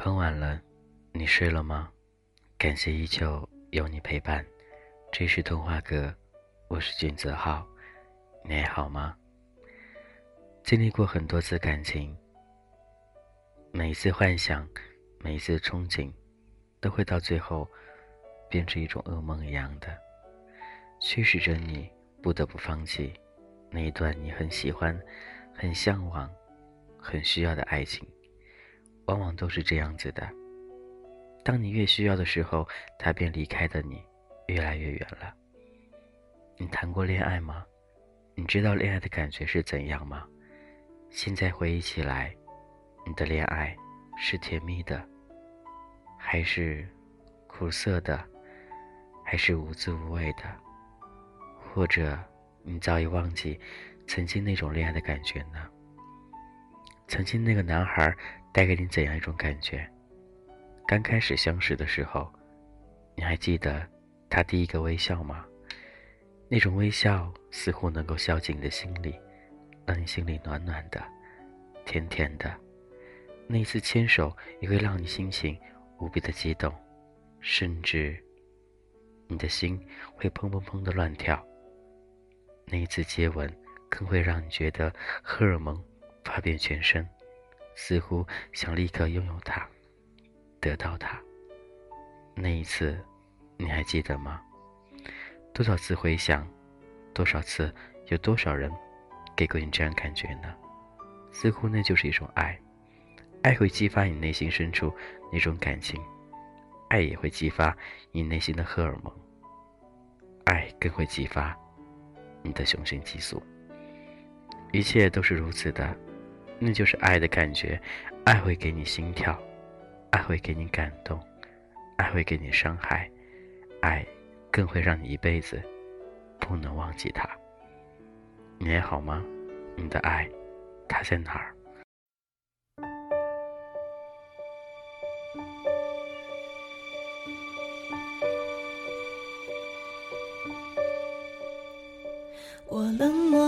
很晚了，你睡了吗？感谢依旧有你陪伴。这是童话哥，我是俊泽浩，你还好吗？经历过很多次感情，每一次幻想，每一次憧憬，都会到最后变成一种噩梦一样的，驱使着你不得不放弃那一段你很喜欢、很向往、很需要的爱情。往往都是这样子的。当你越需要的时候，他便离开的你越来越远了。你谈过恋爱吗？你知道恋爱的感觉是怎样吗？现在回忆起来，你的恋爱是甜蜜的，还是苦涩的，还是无滋无味的？或者你早已忘记曾经那种恋爱的感觉呢？曾经那个男孩。带给你怎样一种感觉？刚开始相识的时候，你还记得他第一个微笑吗？那种微笑似乎能够笑进你的心里，让你心里暖暖的、甜甜的。那一次牵手也会让你心情无比的激动，甚至你的心会砰砰砰的乱跳。那一次接吻更会让你觉得荷尔蒙发遍全身。似乎想立刻拥有它，得到它。那一次，你还记得吗？多少次回想，多少次，有多少人给过你这样感觉呢？似乎那就是一种爱，爱会激发你内心深处那种感情，爱也会激发你内心的荷尔蒙，爱更会激发你的雄性激素。一切都是如此的。那就是爱的感觉，爱会给你心跳，爱会给你感动，爱会给你伤害，爱更会让你一辈子不能忘记他。你还好吗？你的爱，他在哪儿？我冷漠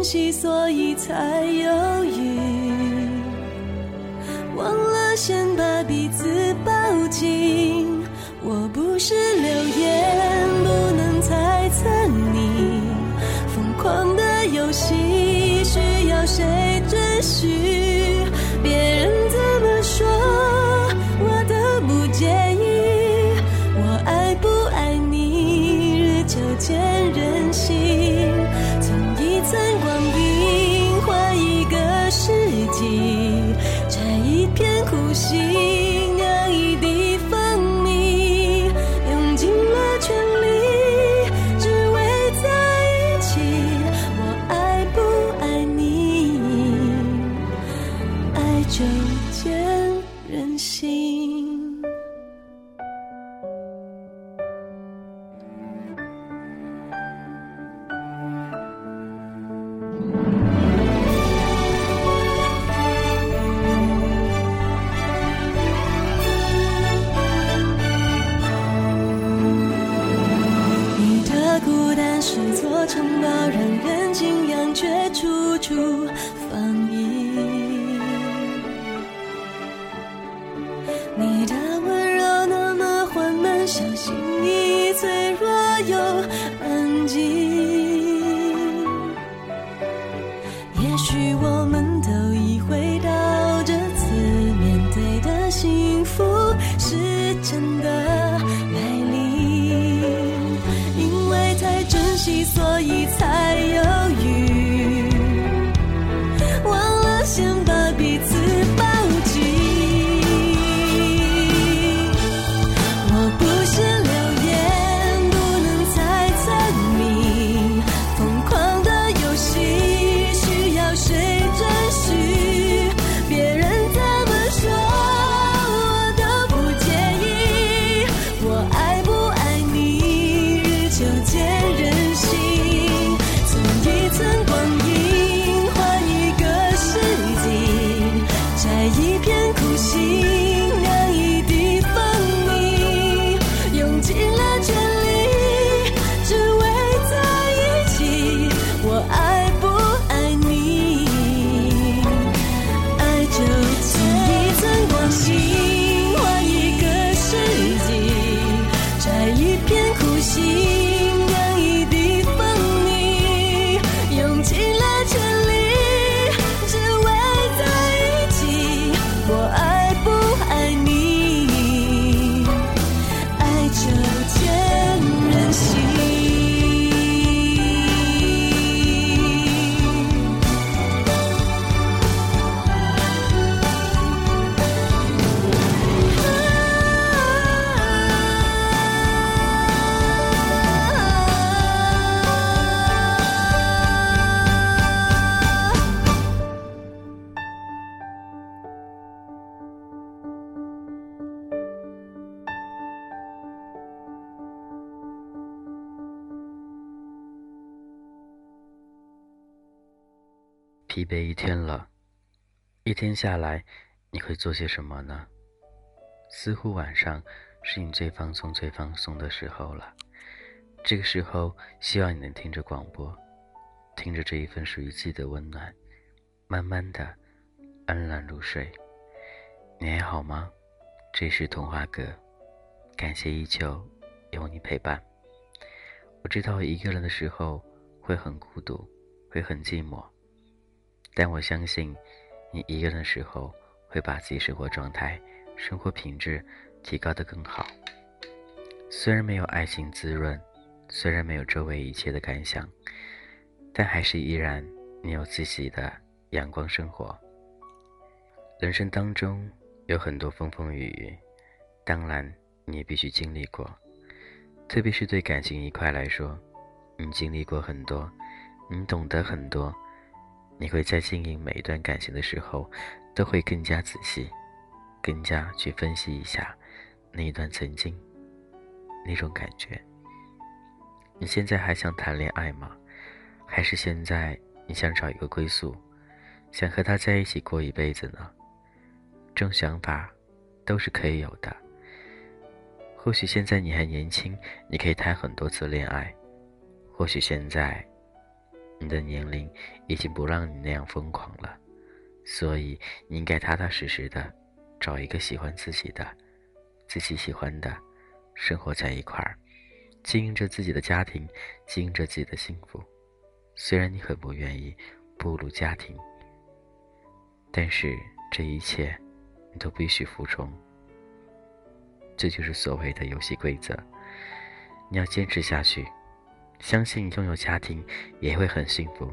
珍惜，所以才犹豫，忘了先把彼此抱紧。我不是流言，不能猜测你疯狂的游戏，需要谁准许？疲惫一天了，一天下来，你会做些什么呢？似乎晚上是你最放松、最放松的时候了。这个时候，希望你能听着广播，听着这一份属于自己的温暖，慢慢的安然入睡。你还好吗？这是童话哥，感谢依旧有你陪伴。我知道一个人的时候会很孤独，会很寂寞，但我相信你一个人的时候会把自己生活状态。生活品质提高的更好。虽然没有爱情滋润，虽然没有周围一切的感想，但还是依然你有自己的阳光生活。人生当中有很多风风雨雨，当然你也必须经历过。特别是对感情一块来说，你经历过很多，你懂得很多，你会在经营每一段感情的时候，都会更加仔细。更加去分析一下那一段曾经那种感觉。你现在还想谈恋爱吗？还是现在你想找一个归宿，想和他在一起过一辈子呢？这种想法都是可以有的。或许现在你还年轻，你可以谈很多次恋爱；或许现在你的年龄已经不让你那样疯狂了，所以你应该踏踏实实的。找一个喜欢自己的、自己喜欢的，生活在一块儿，经营着自己的家庭，经营着自己的幸福。虽然你很不愿意步入家庭，但是这一切你都必须服从。这就是所谓的游戏规则。你要坚持下去，相信拥有家庭也会很幸福，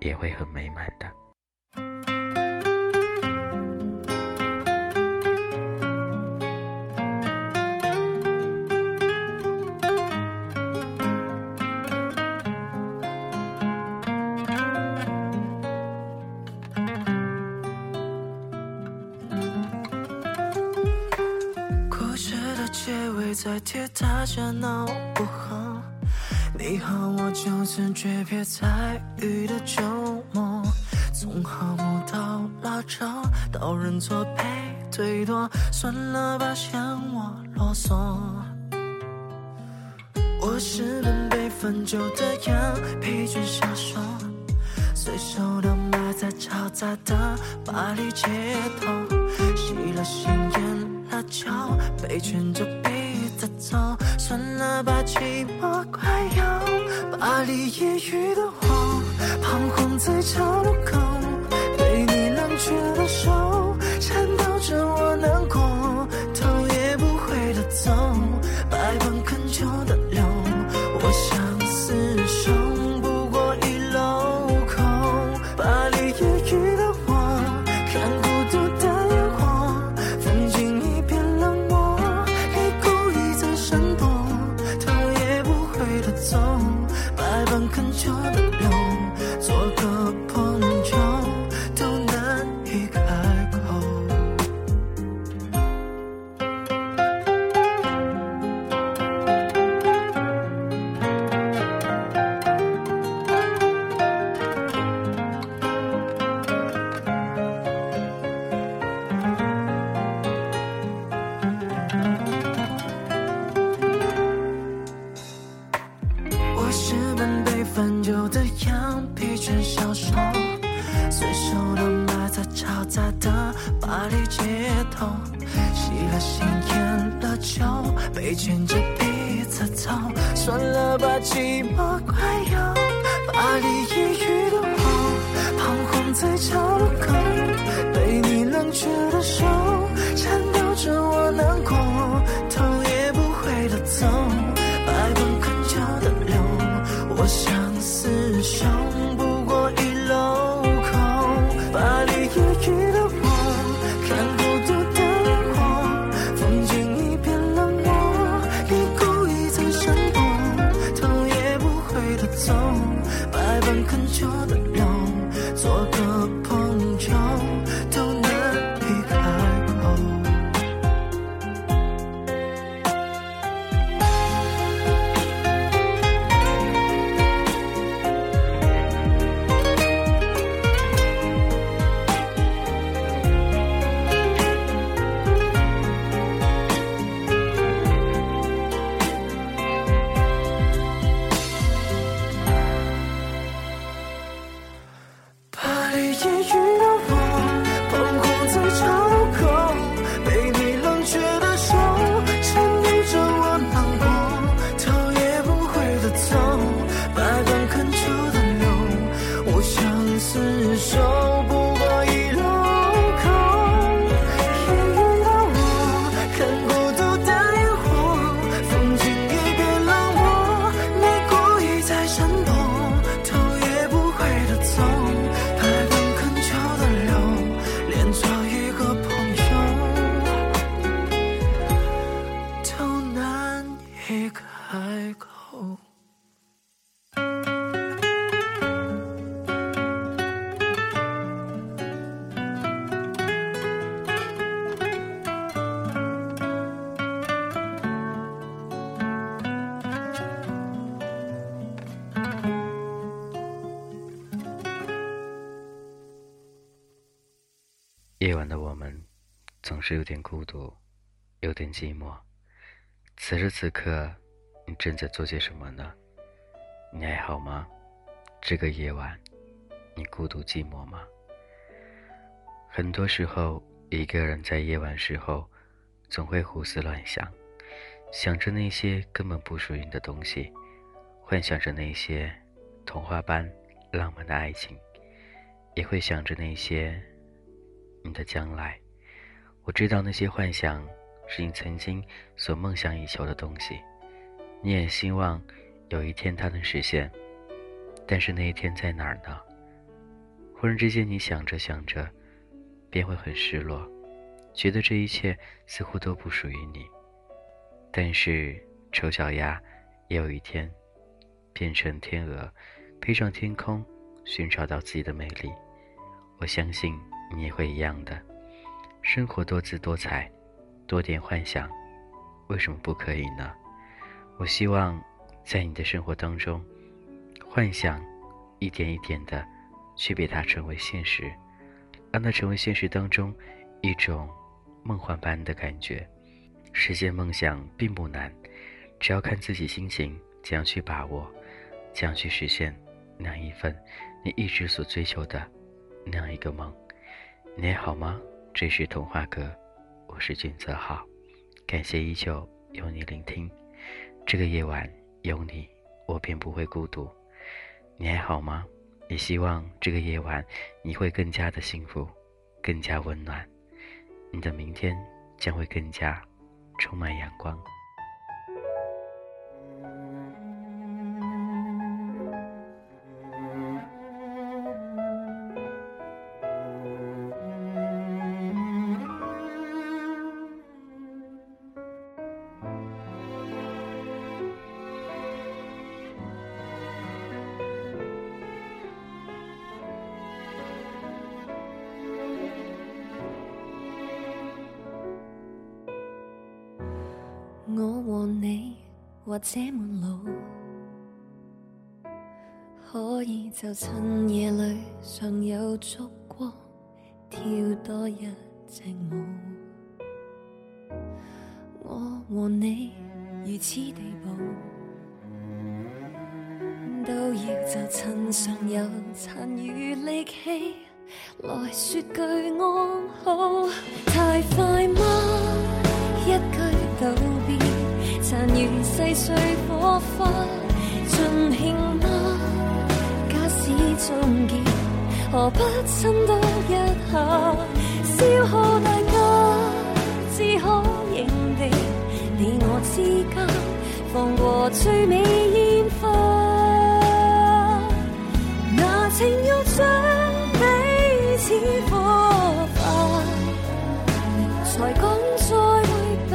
也会很美满的。你和我就此诀别在雨的周末，从好慕到拉扯，到认错被推脱，算了吧，嫌我啰嗦。我是本被分酒的羊，疲倦消瘦，随手的埋在嘈杂的巴黎街头，吸了心烟辣椒，被卷着。走，算了吧，寂寞快要巴黎夜雨的我，彷徨在岔路口，被你冷却的手。被牵着鼻子走，算了吧，寂寞快要把你抑郁的我，彷徨在岔路口，被你冷却的手颤抖着我难过，头也不回的走，百般恳求的留，我想是有点孤独，有点寂寞。此时此刻，你正在做些什么呢？你还好吗？这个夜晚，你孤独寂寞吗？很多时候，一个人在夜晚时候，总会胡思乱想，想着那些根本不属于你的东西，幻想着那些童话般浪漫的爱情，也会想着那些。你的将来，我知道那些幻想是你曾经所梦想以求的东西，你也希望有一天它能实现，但是那一天在哪儿呢？忽然之间，你想着想着，便会很失落，觉得这一切似乎都不属于你。但是丑小鸭也有一天变成天鹅，飞上天空，寻找到自己的美丽。我相信。你也会一样的，生活多姿多彩，多点幻想，为什么不可以呢？我希望在你的生活当中，幻想一点一点的去被它成为现实，让它成为现实当中一种梦幻般的感觉。实现梦想并不难，只要看自己心情怎样去把握，怎样去实现那样一份你一直所追求的那样一个梦。你还好吗？这是童话阁，我是君泽浩，感谢依旧有你聆听。这个夜晚有你，我便不会孤独。你还好吗？也希望这个夜晚你会更加的幸福，更加温暖。你的明天将会更加充满阳光。趁夜里尚有烛光，跳多一支舞。我和你如此地步，都要就趁尚有残余力气，来说句安好。太快吗？一句道别，残余细碎火花尽兴吗？终结，何不亲多一下，消耗大家，只可认定你我之间放过最美烟花，那情要将彼此火化，才讲再会吧。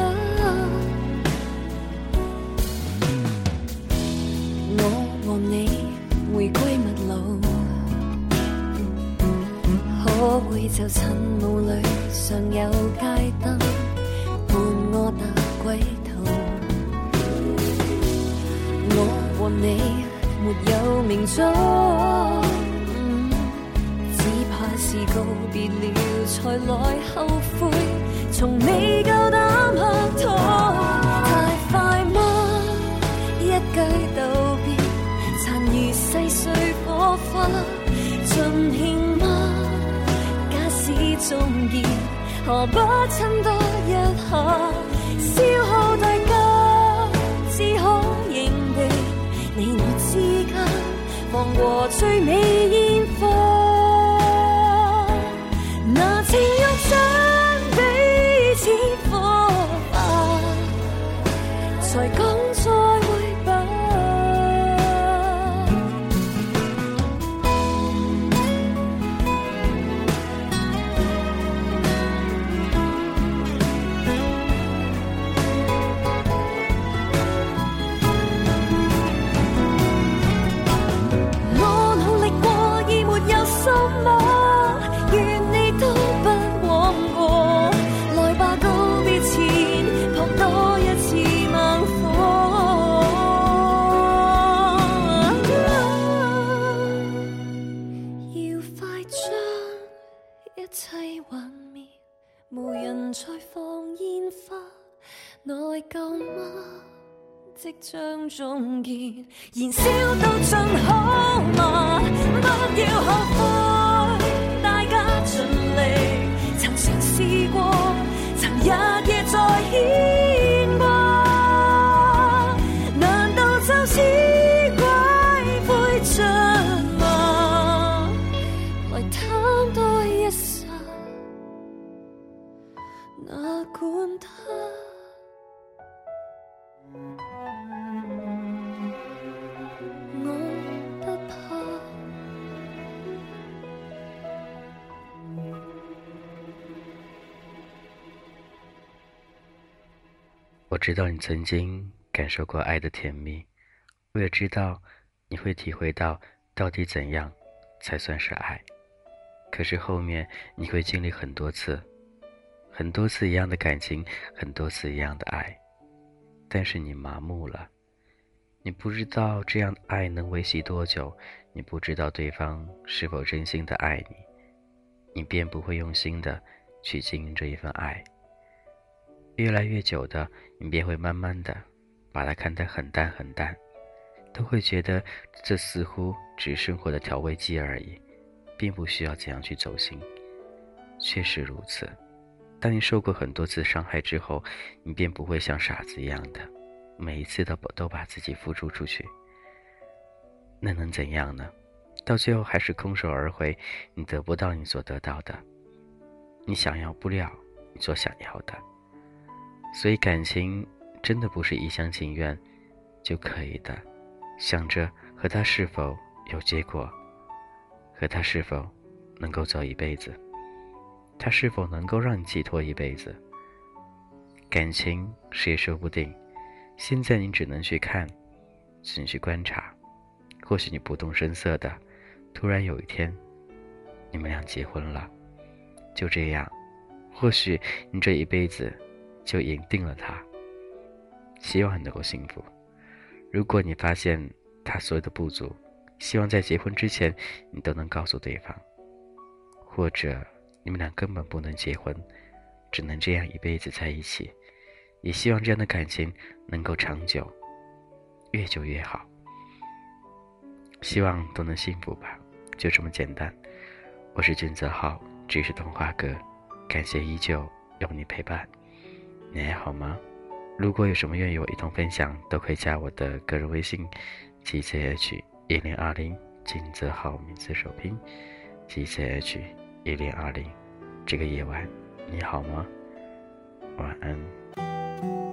我和你回归陌路，可會就趁霧裏尚有街燈伴我踏歸途？我和你沒有明早，只怕是告別了才來後悔，從未夠膽拍拖。太快嗎？一句道別，殘餘細碎火花终结，何不趁多一下，消耗大家，只可认定你我之间放过最美煙无人再放烟花，内疚吗？即将终结，燃烧到尽好吗？不要后悔，大家尽力，曾尝试过，我知道你曾经感受过爱的甜蜜，我也知道你会体会到到底怎样才算是爱。可是后面你会经历很多次，很多次一样的感情，很多次一样的爱，但是你麻木了，你不知道这样的爱能维系多久，你不知道对方是否真心的爱你，你便不会用心的去经营这一份爱。越来越久的，你便会慢慢的把它看得很淡很淡，都会觉得这似乎只是生活的调味剂而已，并不需要怎样去走心。确实如此，当你受过很多次伤害之后，你便不会像傻子一样的，每一次都都把自己付出出去。那能怎样呢？到最后还是空手而回，你得不到你所得到的，你想要不了你所想要的。所以感情真的不是一厢情愿就可以的，想着和他是否有结果，和他是否能够走一辈子，他是否能够让你寄托一辈子。感情谁也说不定，现在你只能去看，只能去观察，或许你不动声色的，突然有一天，你们俩结婚了，就这样，或许你这一辈子。就赢定了他。希望你能够幸福。如果你发现他所有的不足，希望在结婚之前你都能告诉对方。或者你们俩根本不能结婚，只能这样一辈子在一起。也希望这样的感情能够长久，越久越好。希望都能幸福吧，就这么简单。我是俊泽浩，这是童话哥，感谢依旧有你陪伴。你还好吗？如果有什么愿意我一同分享，都可以加我的个人微信：g c h 一零二零，金泽浩名字首拼：g c h 一零二零。这个夜晚你好吗？晚安。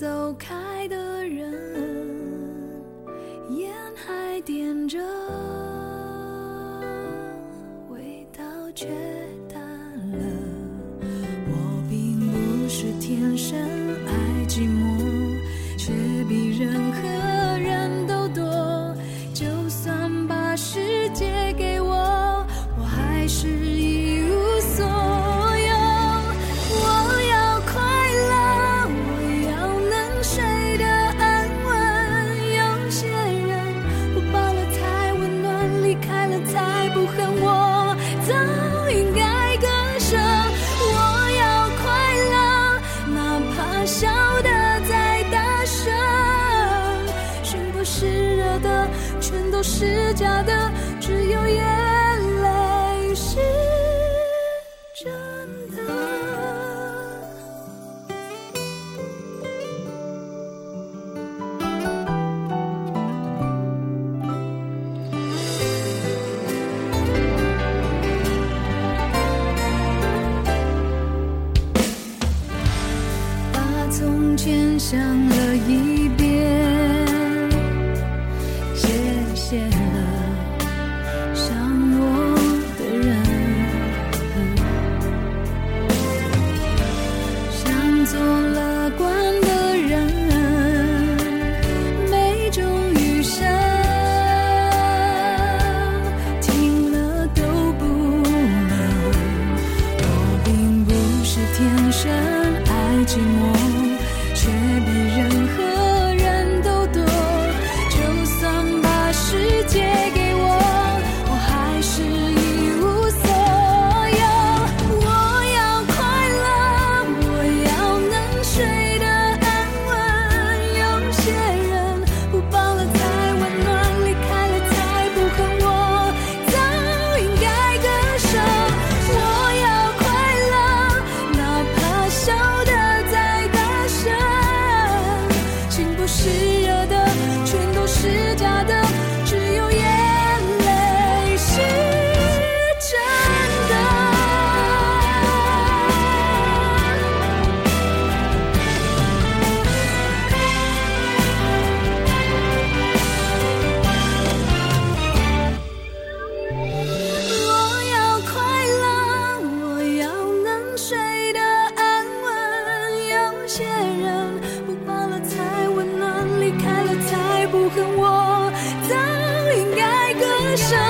走开的从前想了一 Sao